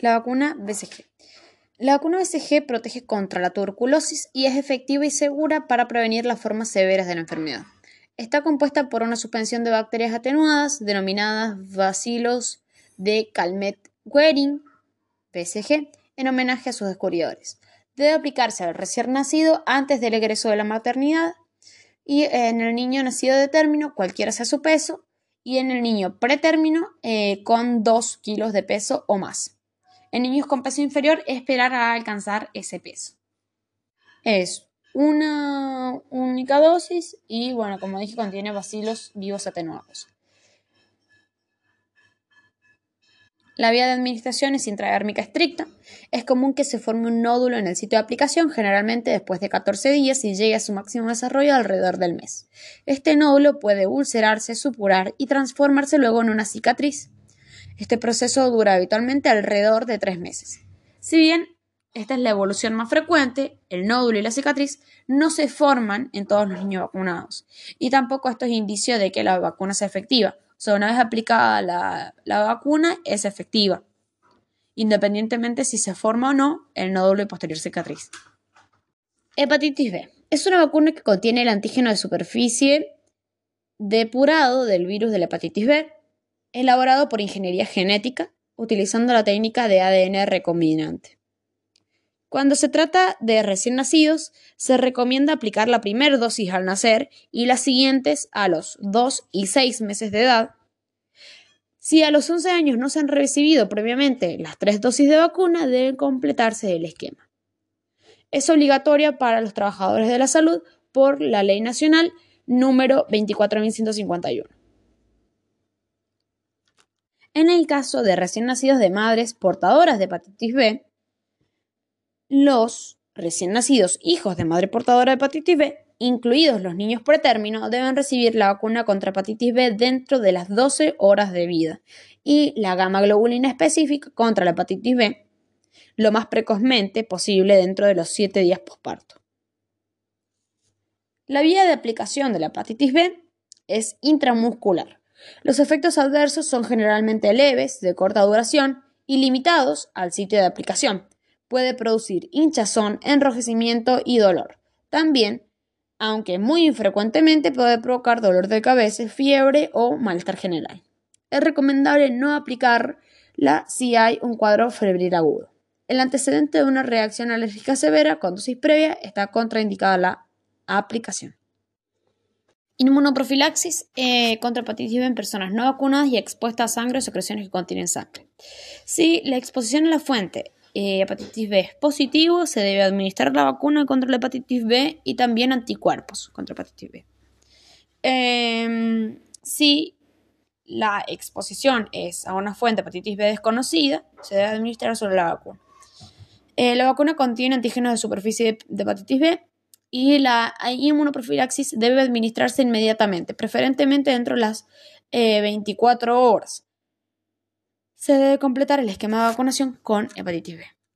La vacuna BCG. La vacuna BCG protege contra la tuberculosis y es efectiva y segura para prevenir las formas severas de la enfermedad. Está compuesta por una suspensión de bacterias atenuadas denominadas bacilos de Calmette-Guerin, BCG, en homenaje a sus descubridores. Debe aplicarse al recién nacido antes del egreso de la maternidad y en el niño nacido de término, cualquiera sea su peso, y en el niño pretérmino eh, con 2 kilos de peso o más. En niños con peso inferior, esperar a alcanzar ese peso. Es una única dosis y, bueno, como dije, contiene bacilos vivos atenuados. La vía de administración es intradérmica estricta. Es común que se forme un nódulo en el sitio de aplicación, generalmente después de 14 días y llegue a su máximo desarrollo alrededor del mes. Este nódulo puede ulcerarse, supurar y transformarse luego en una cicatriz. Este proceso dura habitualmente alrededor de tres meses. Si bien esta es la evolución más frecuente, el nódulo y la cicatriz no se forman en todos los niños vacunados. Y tampoco esto es indicio de que la vacuna sea efectiva sea, una vez aplicada la, vacuna, es efectiva, independientemente si se forma o no el nódulo y posterior cicatriz. Hepatitis B. Es una vacuna que contiene el antígeno de superficie depurado del virus de la hepatitis B, elaborado por ingeniería genética, utilizando la técnica de ADN recombinante. Cuando se trata de recién nacidos, se recomienda aplicar la primera dosis al nacer y las siguientes a los 2 y 6 meses de edad. Si a los 11 años no se han recibido previamente las tres dosis de vacuna, deben completarse el esquema. Es obligatoria para los trabajadores de la salud por la Ley Nacional número 24.151. En el caso de recién nacidos de madres portadoras de hepatitis B, los recién nacidos hijos de madre portadora de hepatitis B, incluidos los niños pretérmino, deben recibir la vacuna contra hepatitis B dentro de las 12 horas de vida y la gamma globulina específica contra la hepatitis B lo más precozmente posible dentro de los 7 días posparto. La vía de aplicación de la hepatitis B es intramuscular. Los efectos adversos son generalmente leves, de corta duración y limitados al sitio de aplicación puede producir hinchazón, enrojecimiento y dolor. También, aunque muy infrecuentemente, puede provocar dolor de cabeza, fiebre o malestar general. Es recomendable no aplicarla si hay un cuadro febril agudo. El antecedente de una reacción alérgica severa con dosis previa está contraindicada la aplicación. Inmunoprofilaxis eh, contra hepatitis B en personas no vacunadas y expuestas a sangre o secreciones que contienen sangre. Si la exposición a la fuente eh, hepatitis B es positivo, se debe administrar la vacuna contra la hepatitis B y también anticuerpos contra hepatitis B. Em, si la exposición es a una fuente hepatitis B desconocida, se debe administrar sobre la vacuna. Eh, la vacuna contiene antígenos de superficie de, hepatitis B y la inmunoprofilaxis debe administrarse inmediatamente, preferentemente dentro de las 24 eh, horas se debe completar el esquema de vacunación con hepatitis B.